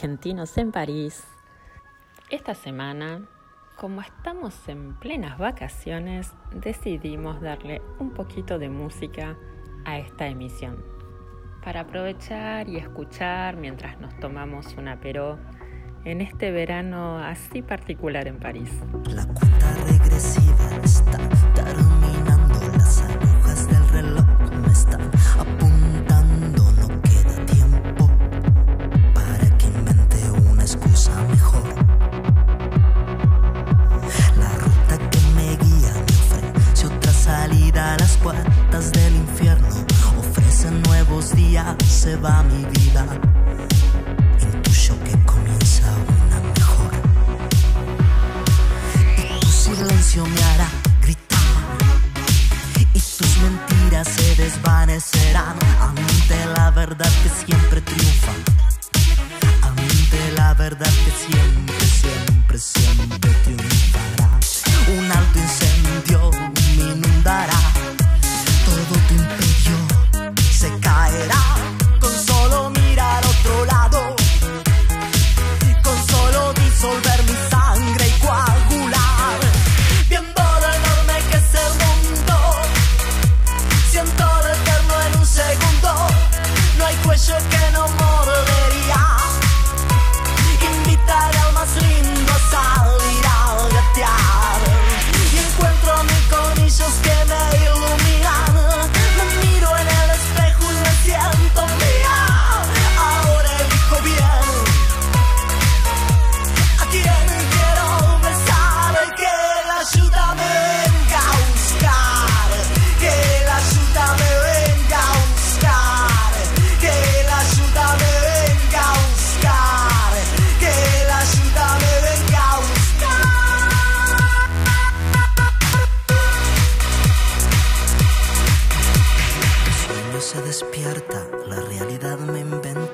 argentinos en París. Esta semana, como estamos en plenas vacaciones, decidimos darle un poquito de música a esta emisión. Para aprovechar y escuchar mientras nos tomamos una peró en este verano así particular en París. La cuenta regresiva está terminando, las agujas del reloj. realidad me inventé.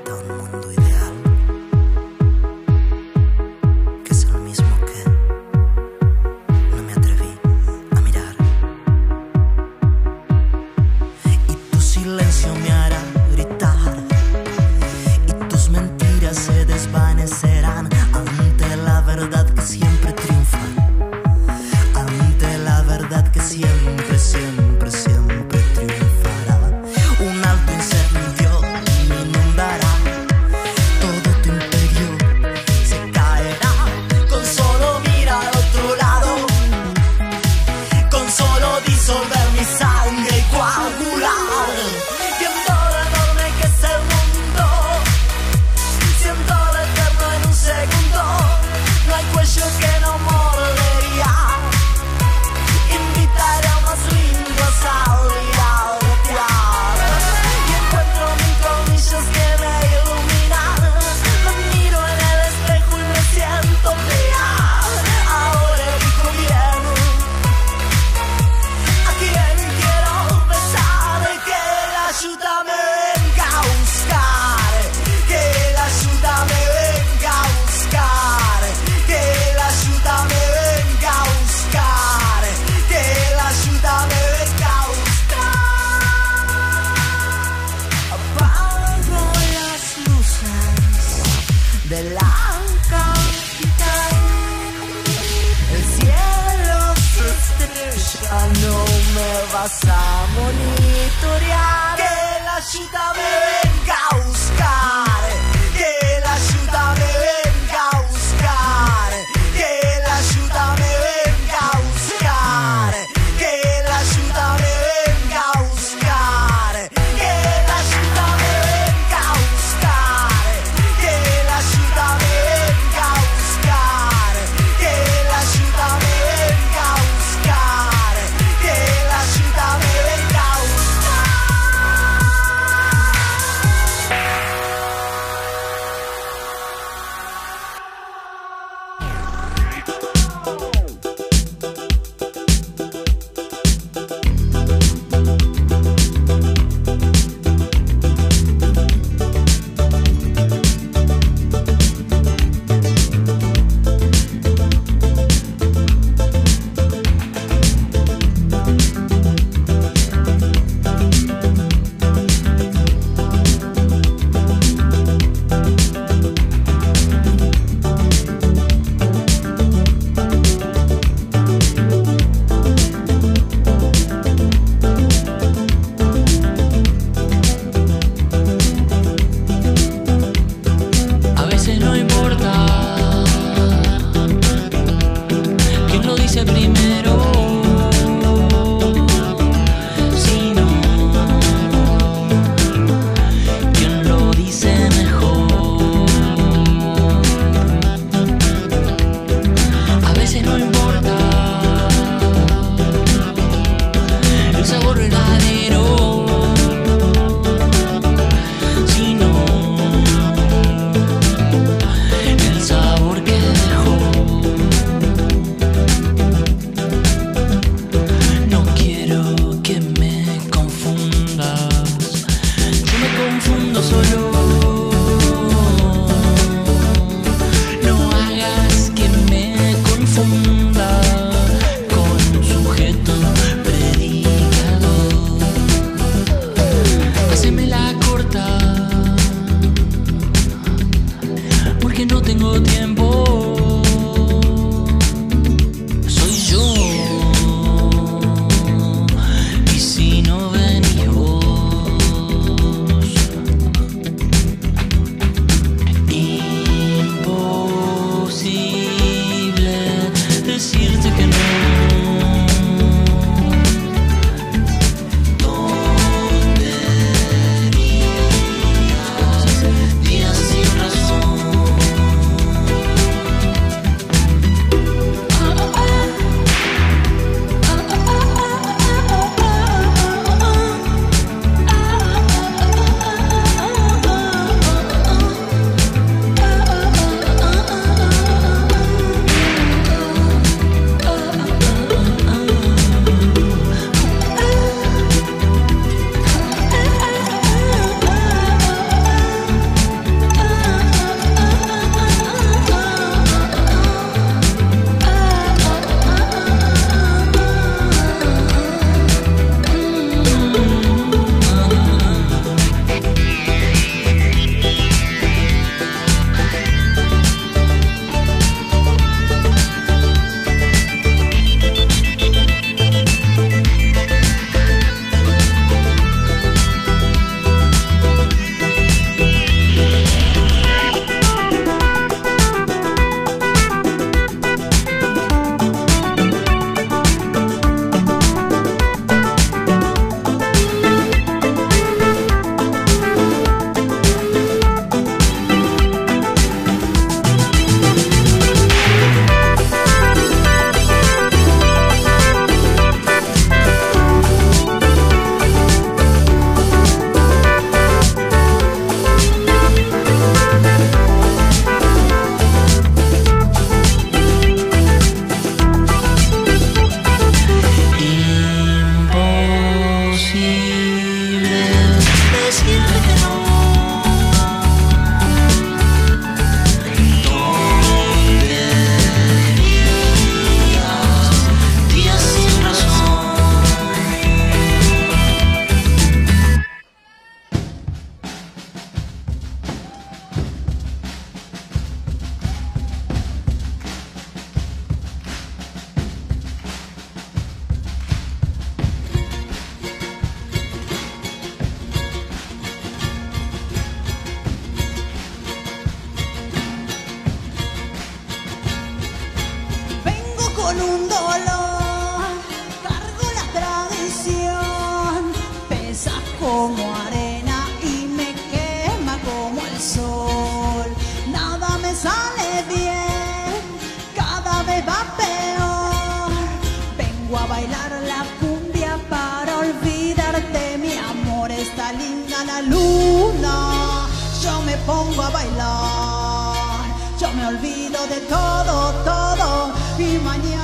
pongo a bailar. Yo me olvido de todo, todo y mañana.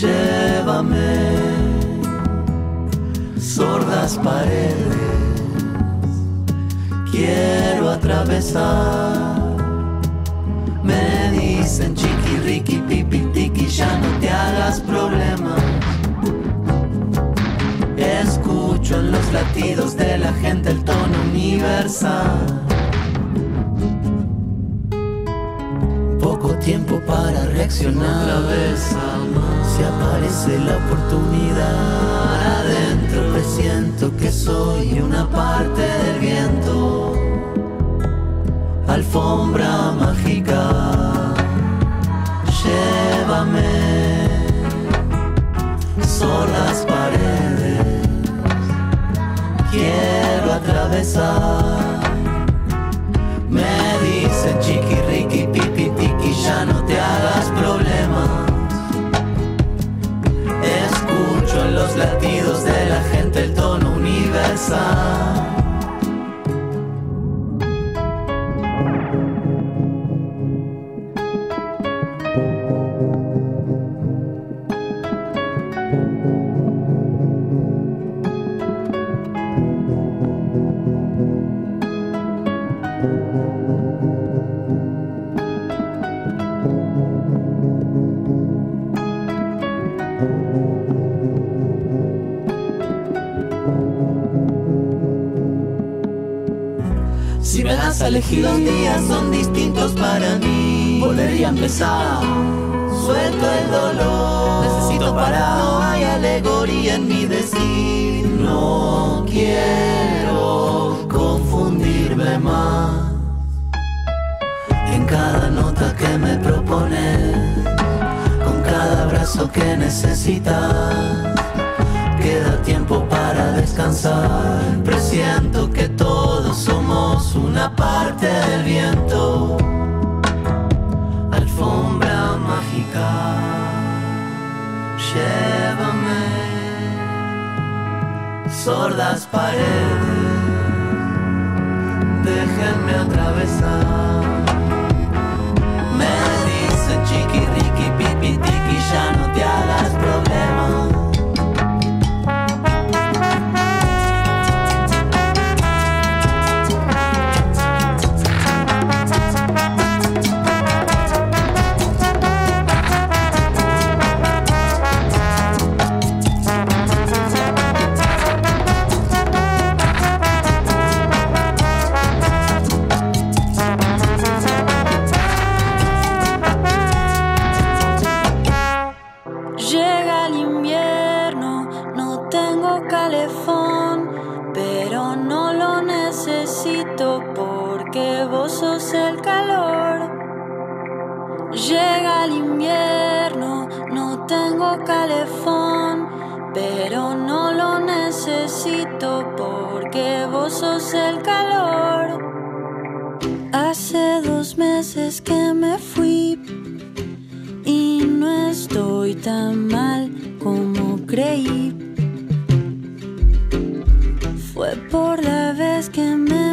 llévame, sordas paredes, quiero atravesar. Me dicen chiqui, riqui, pipi, tiki, ya no te hagas problemas. Escucho en los latidos de la gente el tono universal tiempo para reaccionar. Otra vez. Si aparece la oportunidad adentro, presiento que soy una parte del viento. Alfombra mágica, llévame. Son las paredes, quiero atravesar te hagas problemas. Escucho en los latidos de la gente el tono universal. Si me das a elegir los días son distintos para mí. Volvería a empezar. Suelto el dolor. Necesito parar No hay alegoría en mi decir. No quiero confundirme más. En cada nota que me propones Con cada abrazo que necesitas Queda tiempo descansar. Presiento que todos somos una parte del viento. Alfombra mágica, llévame. Sordas paredes, déjenme atravesar. Me dice chiqui, riqui, pipi, tiki, ya no porque vos sos el calor. Hace dos meses que me fui y no estoy tan mal como creí. Fue por la vez que me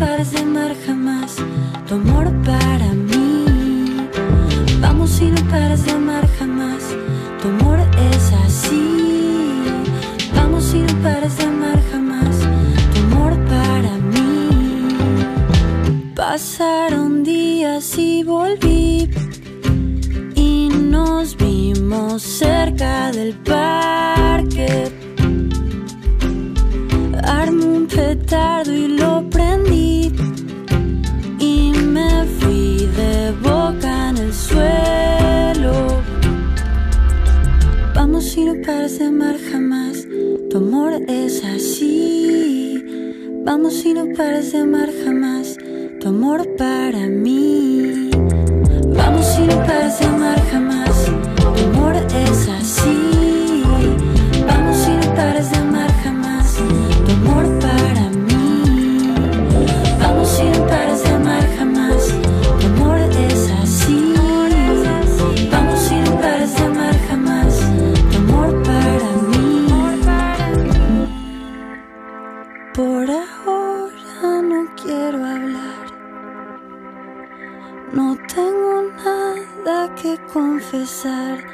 pares de amar jamás, tu amor para mí. Vamos y no pares de amar jamás, tu amor es así. Vamos y no pares de amar jamás, tu amor para mí. Pasaron días y volví y nos vimos cerca del parque. De amar jamás, tu amor es así. Vamos y no pares de amar jamás, tu amor para mí. Vamos y no pares de amar jamás, tu amor es así. Vamos y no pares de amar jamás, Por ahora no quiero hablar. No tengo nada que confesar.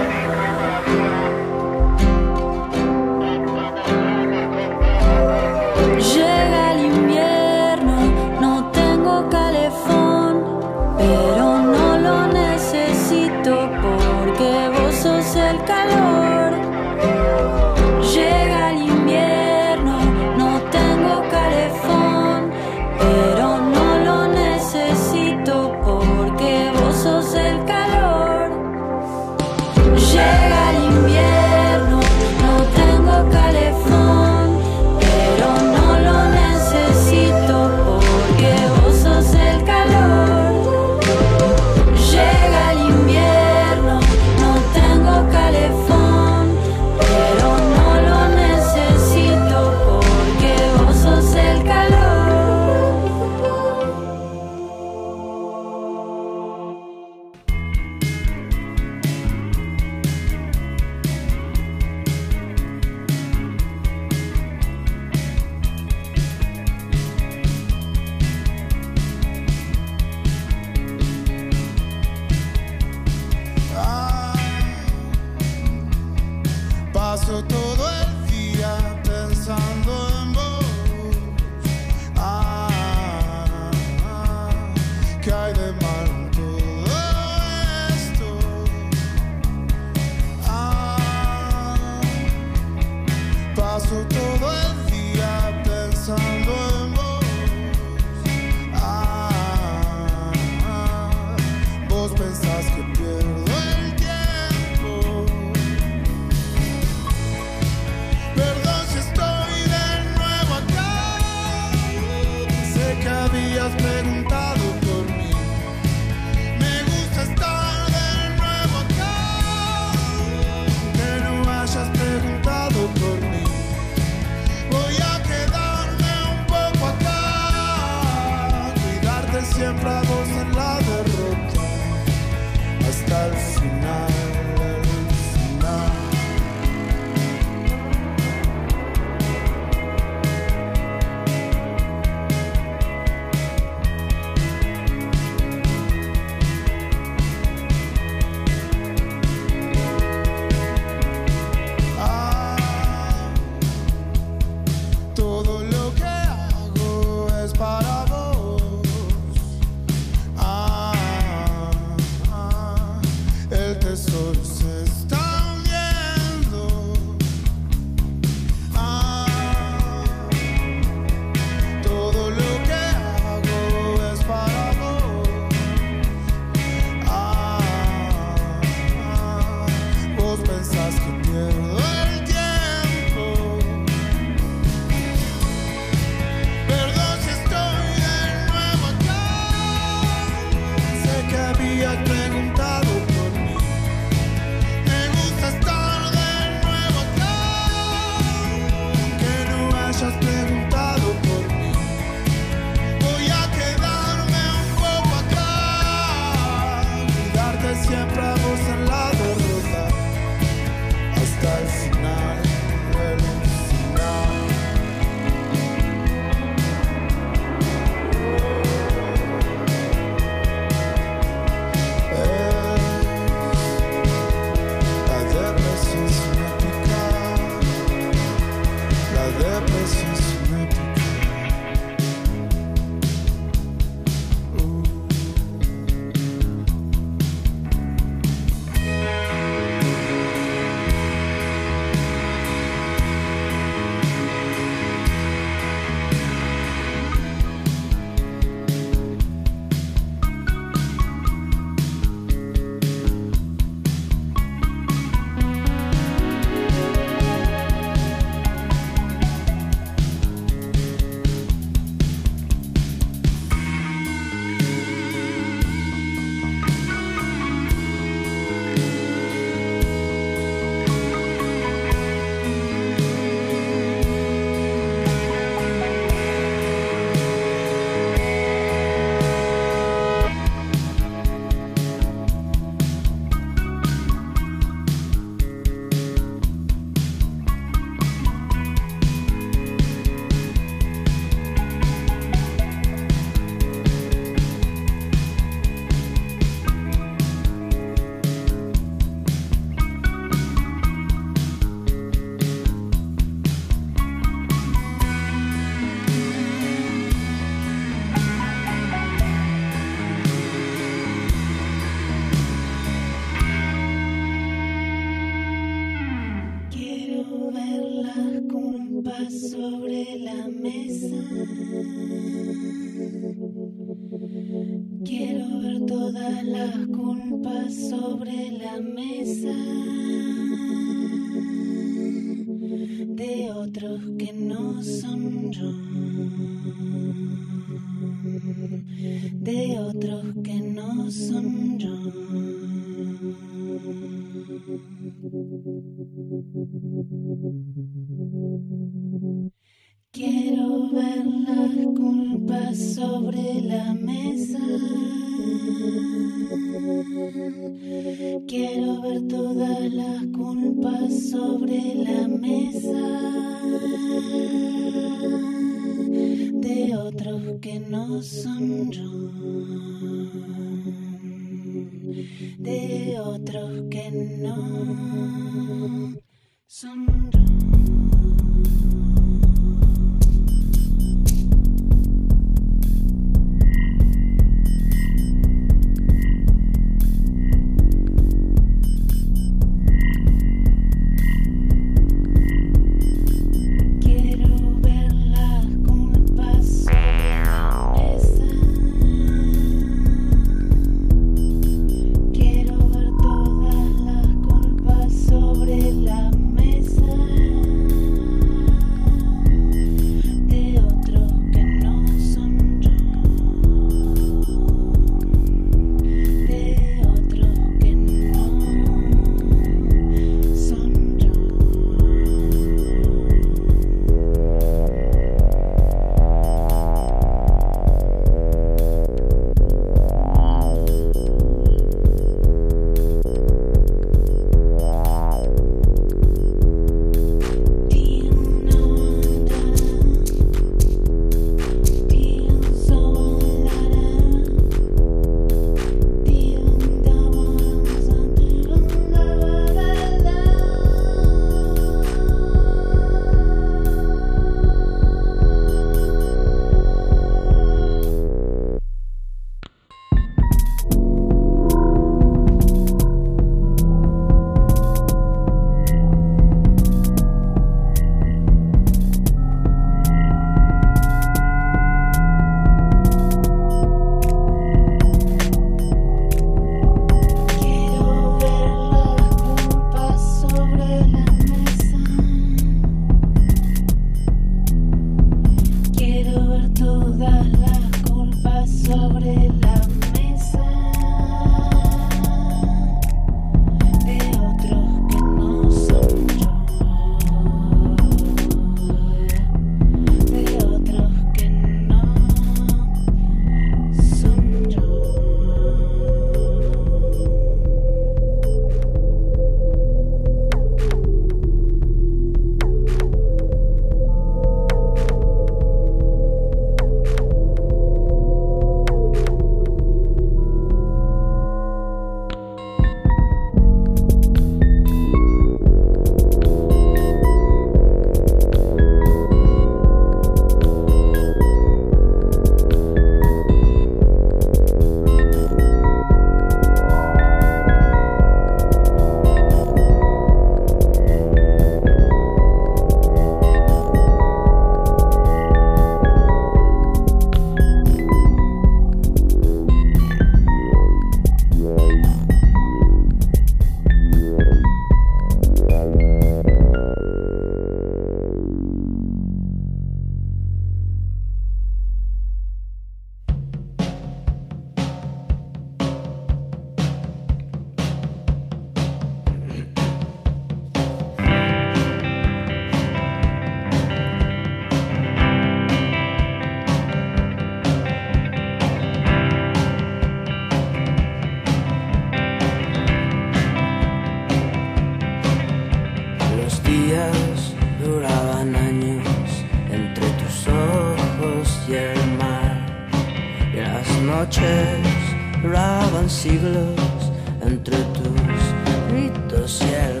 El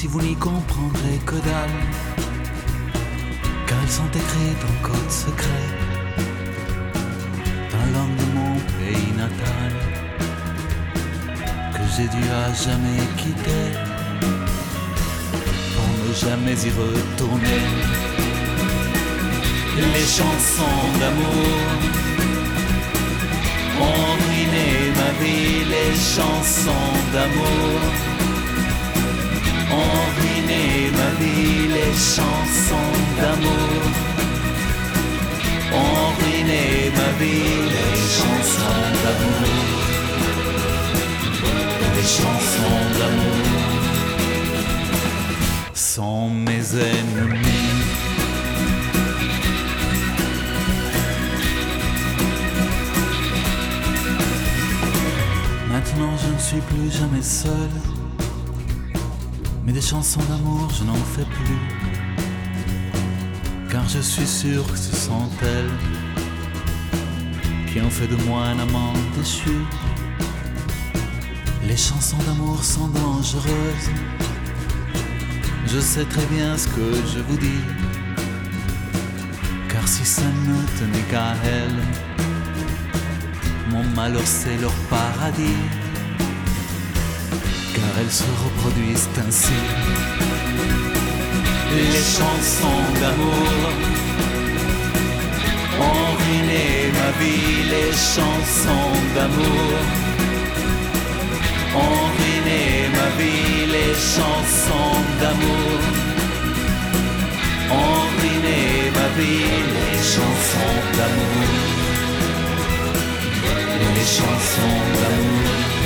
si vous n'y comprendrez que dalle, car elles sont écrites en code secret. Dans langue de mon pays natal. Que j'ai dû à jamais quitter pour ne jamais y retourner. Les chansons d'amour ruiné ma vie, les chansons d'amour ruiné ma vie, les chansons d'amour. Ruiné ma vie, les chansons d'amour. Les chansons d'amour sont mes ennemis. Maintenant je ne suis plus jamais seul mais des chansons d'amour, je n'en fais plus. Car je suis sûr que ce sont elles qui ont fait de moi un amant déchu. Les chansons d'amour sont dangereuses. Je sais très bien ce que je vous dis. Car si ça ne tenait qu'à elles, mon malheur c'est leur paradis elles se reproduisent ainsi. Les chansons d'amour ont ruiné ma vie, les chansons d'amour ont ruiné ma vie, les chansons d'amour ont ruiné ma vie, les chansons d'amour, les chansons d'amour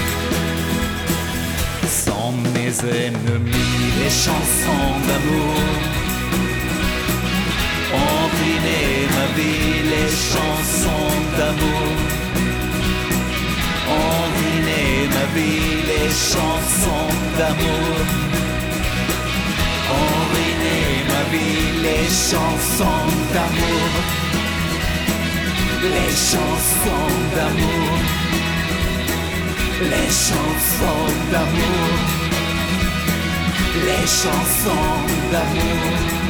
mes ennemis, les chansons d'amour ruiné ma vie, les chansons d'amour ruiné ma vie, les chansons d'amour ont ruiné ma vie, les chansons d'amour, les chansons d'amour. Les chansons d'amour, les chansons d'amour.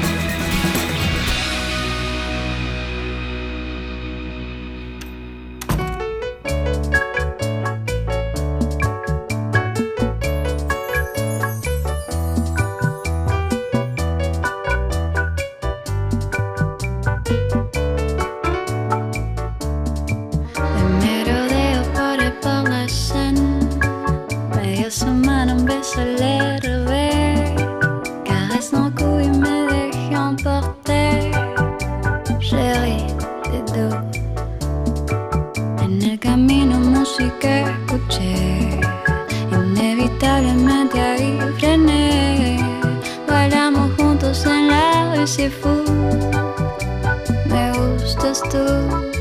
understood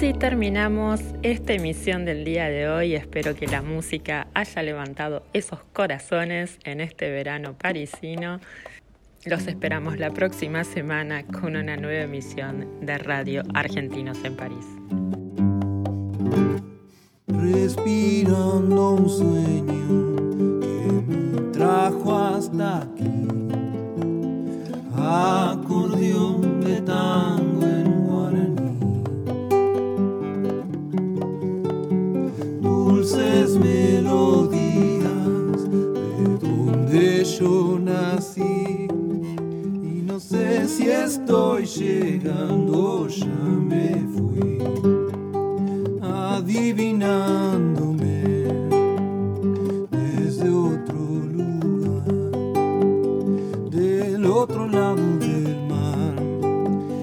así terminamos esta emisión del día de hoy. Espero que la música haya levantado esos corazones en este verano parisino. Los esperamos la próxima semana con una nueva emisión de Radio Argentinos en París. respirando un sueño que me trajo hasta aquí. Acordeón de tango Dulces melodías de donde yo nací. Y no sé si estoy llegando, ya me fui adivinándome desde otro lugar, del otro lado del mar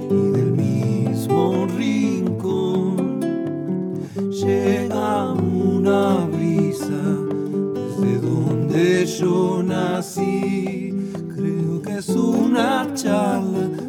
y del mismo rincón. Una brisa desde donde yo nací, creo que es una charla